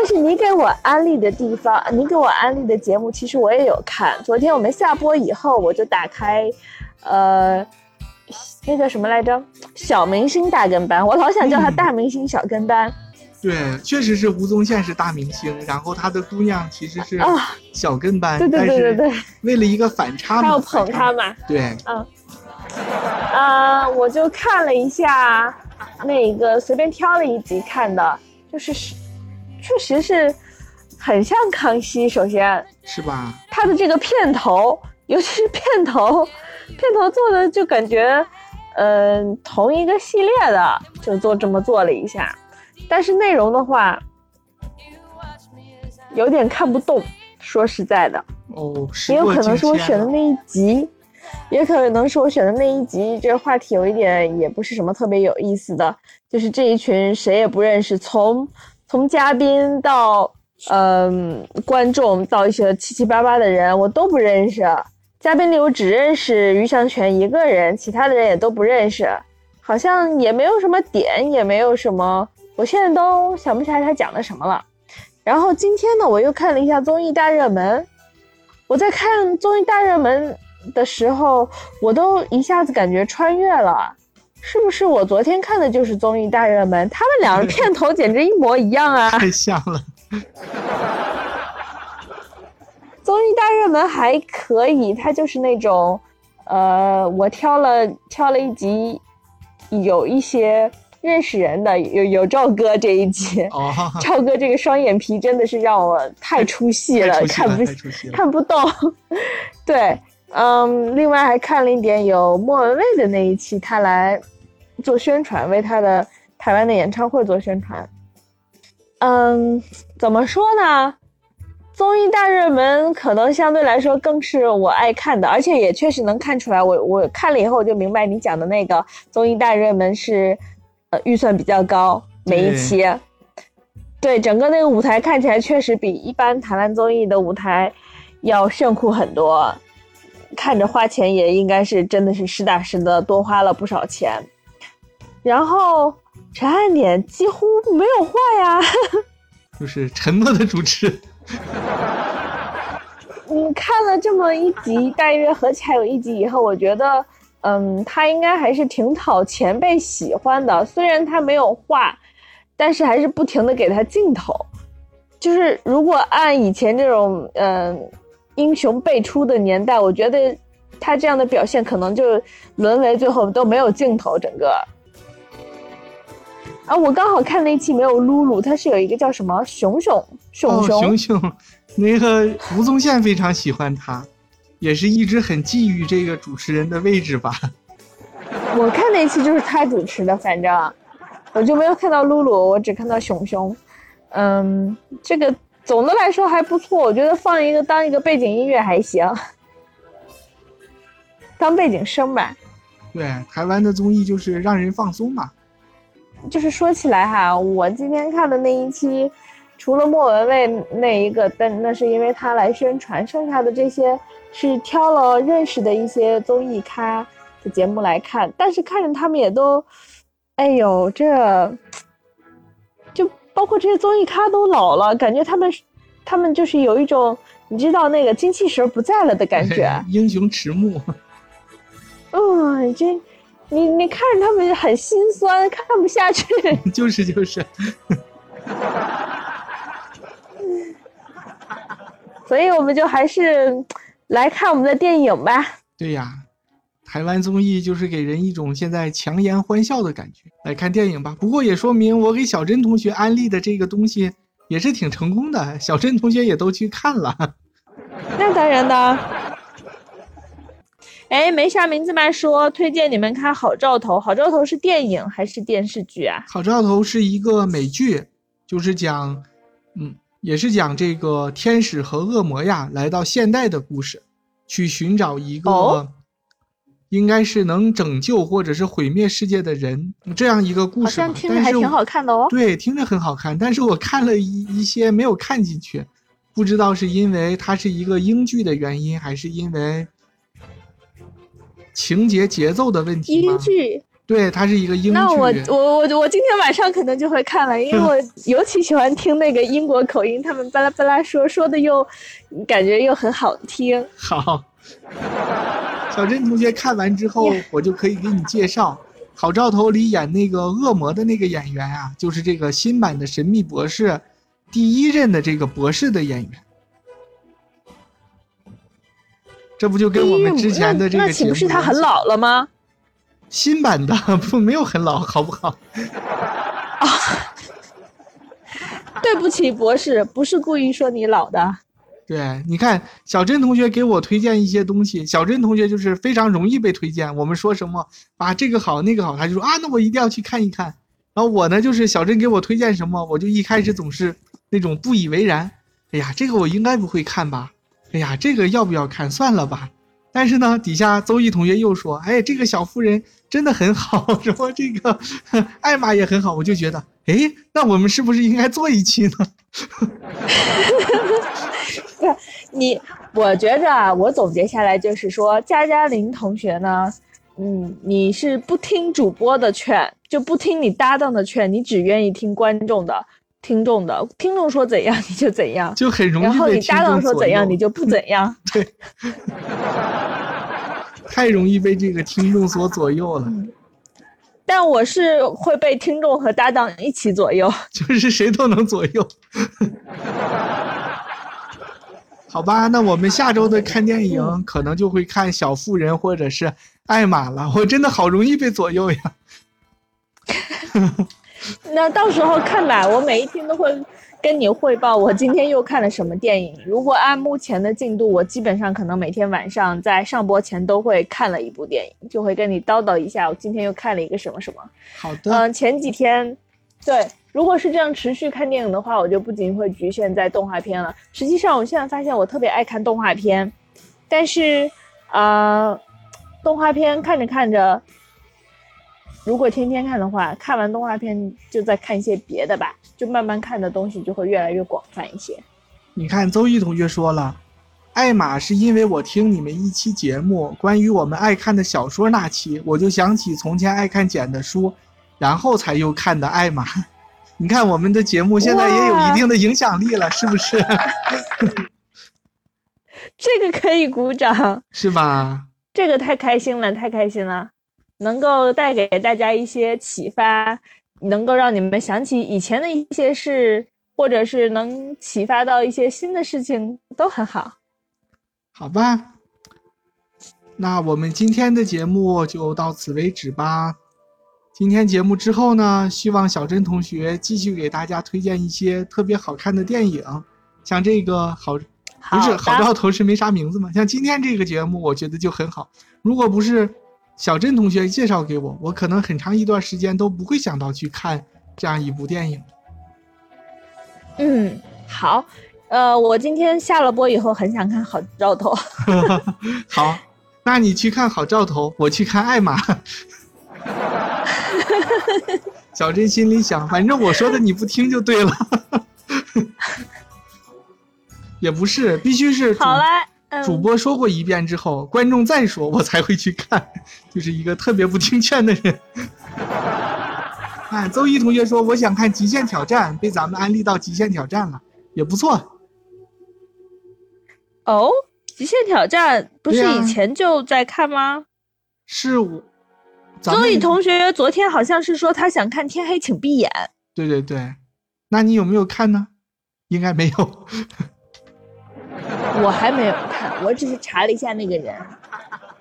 但是你给我安利的地方，你给我安利的节目，其实我也有看。昨天我们下播以后，我就打开，呃，那叫什么来着？小明星大跟班，我老想叫他大明星小跟班。对，确实是吴宗宪是大明星，然后他的姑娘其实是啊小跟班，对对对对对，为了一个反差要捧他嘛。对，嗯，啊，我就看了一下，那个随便挑了一集看的，就是是，确实是很像康熙。首先是吧？他的这个片头，尤其是片头，片头做的就感觉，嗯，同一个系列的就做这么做了一下。但是内容的话，有点看不懂。说实在的，哦，也有可能是我选的那一集，也可能是我选的那一集，这个话题有一点也不是什么特别有意思的，就是这一群谁也不认识，从从嘉宾到嗯观众到一些七七八八的人，我都不认识。嘉宾里我只认识于向全一个人，其他的人也都不认识，好像也没有什么点，也没有什么。我现在都想不起来他讲的什么了。然后今天呢，我又看了一下综艺大热门。我在看综艺大热门的时候，我都一下子感觉穿越了，是不是我昨天看的就是综艺大热门？他们两个片头简直一模一样啊！太像了。综艺大热门还可以，它就是那种，呃，我挑了挑了一集，有一些。认识人的有有赵哥这一集，赵哥这个双眼皮真的是让我太出戏了，看不看不懂。对，嗯，另外还看了一点有莫文蔚的那一期，他来做宣传，为他的台湾的演唱会做宣传。嗯，怎么说呢？综艺大热门可能相对来说更是我爱看的，而且也确实能看出来，我我看了以后我就明白你讲的那个综艺大热门是。呃，预算比较高，每一期，对整个那个舞台看起来确实比一般台湾综艺的舞台要炫酷很多，看着花钱也应该是真的是实打实的多花了不少钱。然后陈汉典几乎没有话呀，就是沉默的主持。你看了这么一集，大约合起来有一集以后，我觉得。嗯，他应该还是挺讨前辈喜欢的，虽然他没有画，但是还是不停的给他镜头。就是如果按以前这种嗯英雄辈出的年代，我觉得他这样的表现可能就沦为最后都没有镜头。整个啊，我刚好看那期没有露露，他是有一个叫什么熊熊熊熊熊，那个吴宗宪非常喜欢他。也是一直很觊觎这个主持人的位置吧。我看那期就是他主持的，反正我就没有看到露露，我只看到熊熊。嗯，这个总的来说还不错，我觉得放一个当一个背景音乐还行，当背景声吧。对，台湾的综艺就是让人放松嘛。就是说起来哈，我今天看的那一期，除了莫文蔚那一个，但那是因为他来宣传，剩下的这些。是挑了认识的一些综艺咖的节目来看，但是看着他们也都，哎呦，这就包括这些综艺咖都老了，感觉他们，他们就是有一种你知道那个精气神不在了的感觉，英雄迟暮。嗯，这你你看着他们很心酸，看不下去。就 是就是。所以我们就还是。来看我们的电影吧。对呀，台湾综艺就是给人一种现在强颜欢笑的感觉。来看电影吧。不过也说明我给小珍同学安利的这个东西也是挺成功的，小珍同学也都去看了。那当然的。哎，没啥名字嘛，说推荐你们看《好兆头》。《好兆头》是电影还是电视剧啊？《好兆头》是一个美剧，就是讲，嗯。也是讲这个天使和恶魔呀来到现代的故事，去寻找一个应该是能拯救或者是毁灭世界的人这样一个故事。好像听着还挺好看的哦。对，听着很好看，但是我看了一一些没有看进去，不知道是因为它是一个英剧的原因，还是因为情节节奏的问题。英剧。对，它是一个英剧。那我我我我今天晚上可能就会看了，因为我尤其喜欢听那个英国口音，他们巴拉巴拉说说的又感觉又很好听。好，小珍同学看完之后，我就可以给你介绍《好兆头》里演那个恶魔的那个演员啊，就是这个新版的《神秘博士》第一任的这个博士的演员。这不就跟我们之前的这个那岂不是他很老了吗？新版的 不没有很老，好不好？啊，对不起，博士，不是故意说你老的。对，你看小珍同学给我推荐一些东西，小珍同学就是非常容易被推荐。我们说什么啊，这个好那个好，他就说啊，那我一定要去看一看。然后我呢，就是小珍给我推荐什么，我就一开始总是那种不以为然。哎呀，这个我应该不会看吧？哎呀，这个要不要看？算了吧。但是呢，底下邹毅同学又说：“哎，这个小妇人真的很好，什么这个 艾玛也很好。”我就觉得，哎，那我们是不是应该做一期呢？不 是你，我觉着啊，我总结下来就是说，佳佳林同学呢，嗯，你是不听主播的劝，就不听你搭档的劝，你只愿意听观众的。听众的听众说怎样你就怎样，就很容易。然后你搭档说怎样你就不怎样，对，太容易被这个听众所左右了。但我是会被听众和搭档一起左右，就是谁都能左右。好吧，那我们下周的看电影可能就会看小妇人或者是艾玛了。我真的好容易被左右呀。那到时候看吧，我每一天都会跟你汇报我今天又看了什么电影。如果按目前的进度，我基本上可能每天晚上在上播前都会看了一部电影，就会跟你叨叨一下我今天又看了一个什么什么。好的。嗯，前几天，对，如果是这样持续看电影的话，我就不仅会局限在动画片了。实际上，我现在发现我特别爱看动画片，但是，呃，动画片看着看着。如果天天看的话，看完动画片就再看一些别的吧，就慢慢看的东西就会越来越广泛一些。你看，邹毅同学说了，艾玛是因为我听你们一期节目关于我们爱看的小说那期，我就想起从前爱看简的书，然后才又看的艾玛。你看我们的节目现在也有一定的影响力了，是不是？这个可以鼓掌，是吧？这个太开心了，太开心了。能够带给大家一些启发，能够让你们想起以前的一些事，或者是能启发到一些新的事情，都很好。好吧，那我们今天的节目就到此为止吧。今天节目之后呢，希望小珍同学继续给大家推荐一些特别好看的电影，像这个好不是好兆头是没啥名字嘛？像今天这个节目，我觉得就很好。如果不是。小珍同学介绍给我，我可能很长一段时间都不会想到去看这样一部电影。嗯，好，呃，我今天下了播以后很想看《好兆头》。好，那你去看《好兆头》，我去看《艾玛》。小珍心里想，反正我说的你不听就对了。也不是，必须是。主播说过一遍之后，观众再说，我才会去看，就是一个特别不听劝的人。哎，邹一同学说我想看《极限挑战》，被咱们安利到《极限挑战》了，也不错。哦，《极限挑战》不是以前就在看吗？是我。邹毅同学昨天好像是说他想看《天黑请闭眼》。对对对，那你有没有看呢？应该没有。我还没有看，我只是查了一下那个人。